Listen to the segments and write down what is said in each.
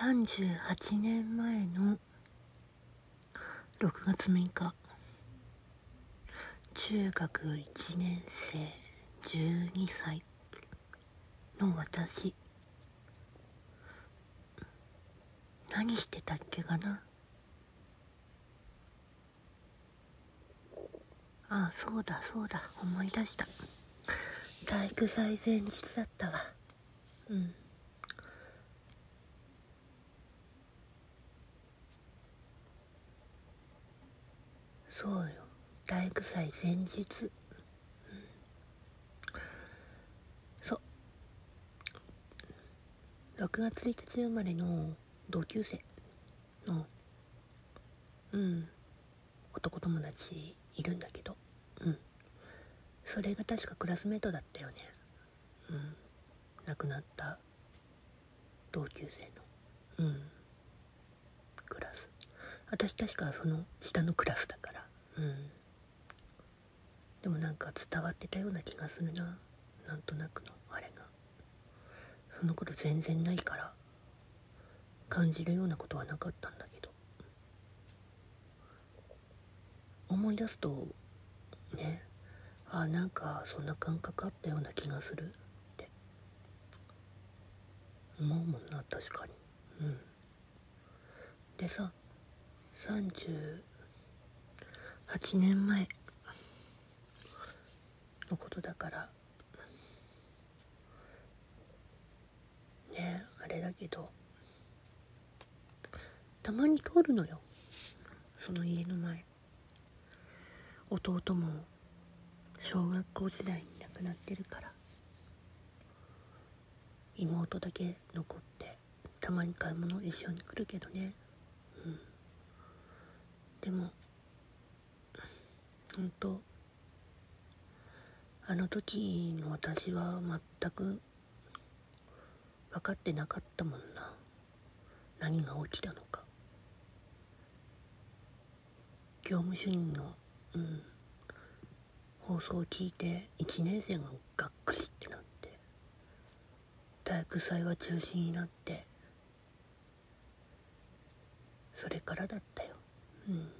38年前の6月6日。中学1年生12歳。の私。何してたっけかな。ああそうだそうだ。思い出した。体育祭前日だったわ。うん。そうよ。体育祭前日、うん、そう。6月1日生まれの同級生のうん。男友達いるんだけど。うん。それが確かクラスメートだったよね。うん。亡くなった同級生の。うん。クラス。私確かその下のクラスだから。うん。でもなんか伝わってたような気がするな。なんとなくのあれが。その頃全然ないから。感じるようなことはなかったんだけど。思い出すとねあなんかそんな感覚あったような気がする。って。思うもんな確かに。うん。でさ8年前のことだから。ねあれだけど。たまに通るのよ。その家の前。弟も小学校時代に亡くなってるから。妹だけ残ってたまに買い物一緒に来るけどねうんでも本当。あの時の私は全く分かってなかったもんな。何が起きたのか。業務主任の、うん、放送を聞いて1年生ががっくりってなって体育祭は中止になってそれからだったよ。うん。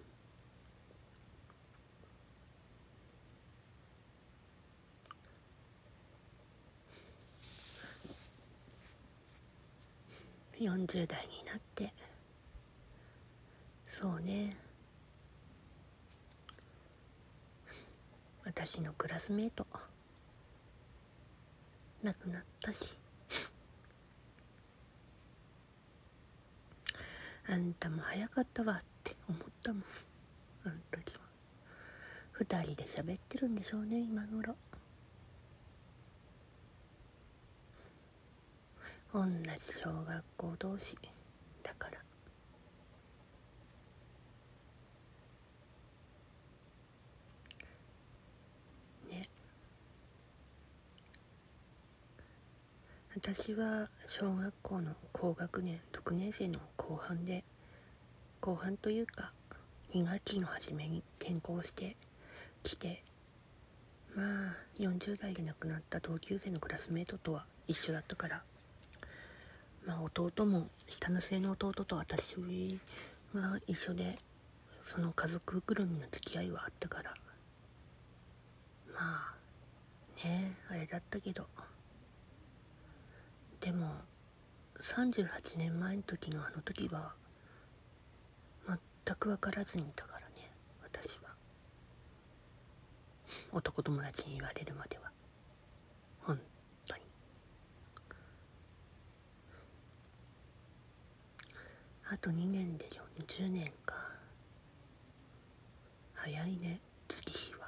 40代になって。そうね。私のクラスメート。亡くなったし。あんたも早かったわって思ったもん。あの時は。2人で喋ってるんでしょうね今頃。同じ小学校同士だから。ね。私は小学校の高学年6年生の後半で後半というか2学期の初めに転校してきてまあ40代で亡くなった同級生のクラスメートとは一緒だったからまあ、弟も下の末の弟と私が一緒でその家族ぐるみの付き合いはあったから。まあねあれだったけど。でも38年前の時のあの時は全く分からずにいたからね私は。男友達に言われるまでは。あと2年で10年か。早いね。月日は。